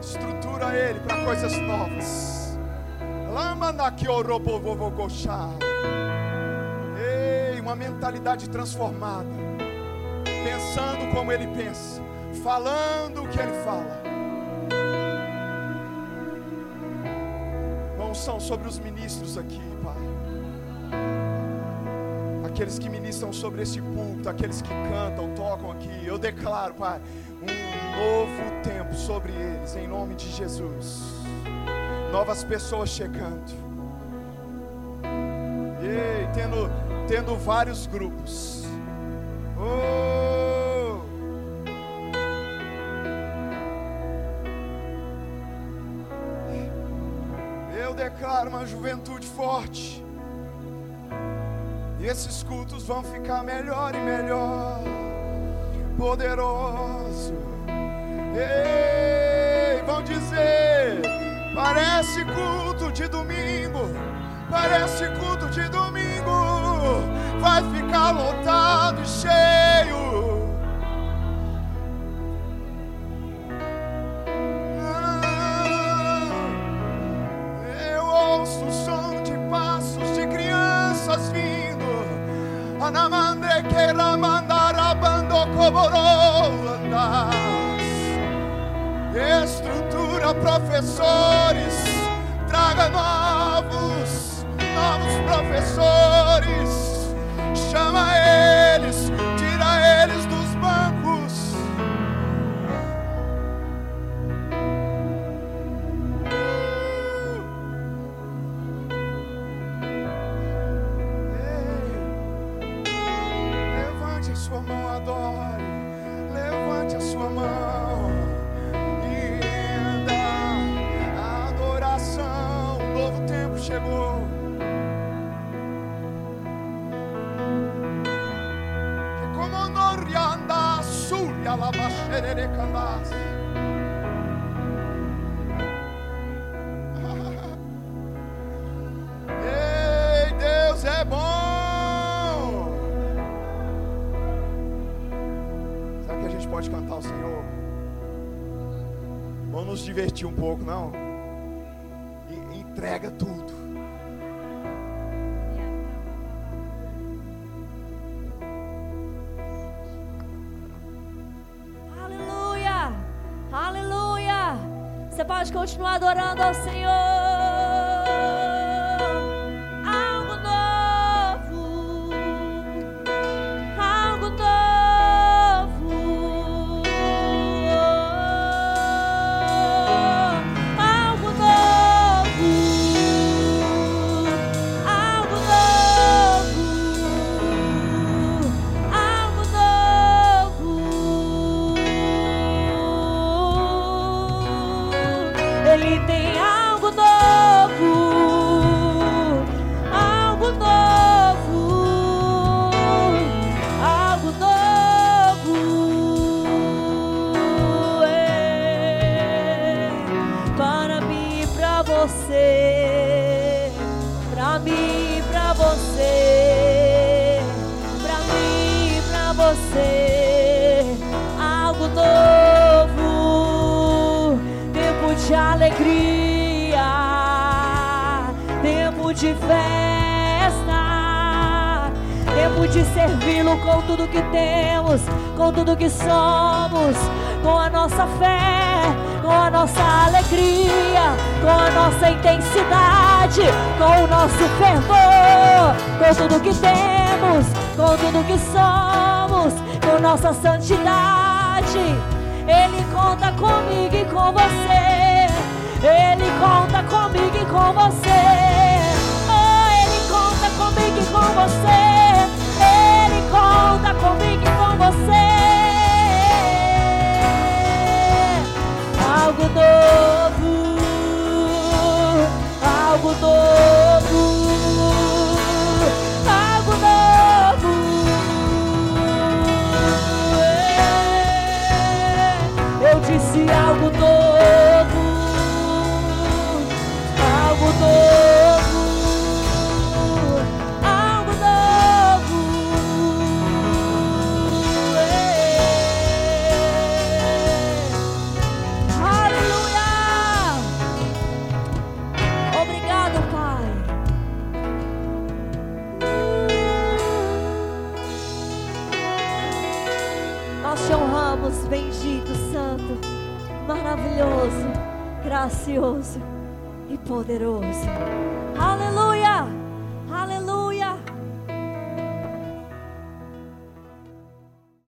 estrutura ele para coisas novas. Ei, uma mentalidade transformada, pensando como ele pensa, falando o que ele fala. Não são sobre os ministros aqui, Pai. Aqueles que ministram sobre esse púlpito, aqueles que cantam, tocam aqui. Eu declaro, Pai, um novo tempo sobre eles, em nome de Jesus. Novas pessoas chegando. E tendo, tendo vários grupos. Oh! Eu declaro uma juventude forte. E esses cultos vão ficar melhor e melhor poderoso. Ei, vão dizer, Parece culto de domingo, parece culto de domingo, vai ficar lotado e cheio. Estrutura <laughs> Ei, Deus é bom. Será que a gente pode cantar o Senhor? Vamos nos divertir um pouco, não? Continuar adorando ao Senhor. Você. Pra mim pra você. Algo novo. Tempo de alegria. Tempo de festa. Tempo de servi-lo com tudo que temos, com tudo que somos, com a nossa fé, com a nossa alegria, com a nossa intensidade, com o nosso fervor, com tudo que temos, com tudo que somos, com nossa santidade. Ele conta comigo e com você. Ele conta comigo e com você. Oh, ele conta comigo e com você. Ele conta comigo e com você. Algo novo, gracioso e poderoso.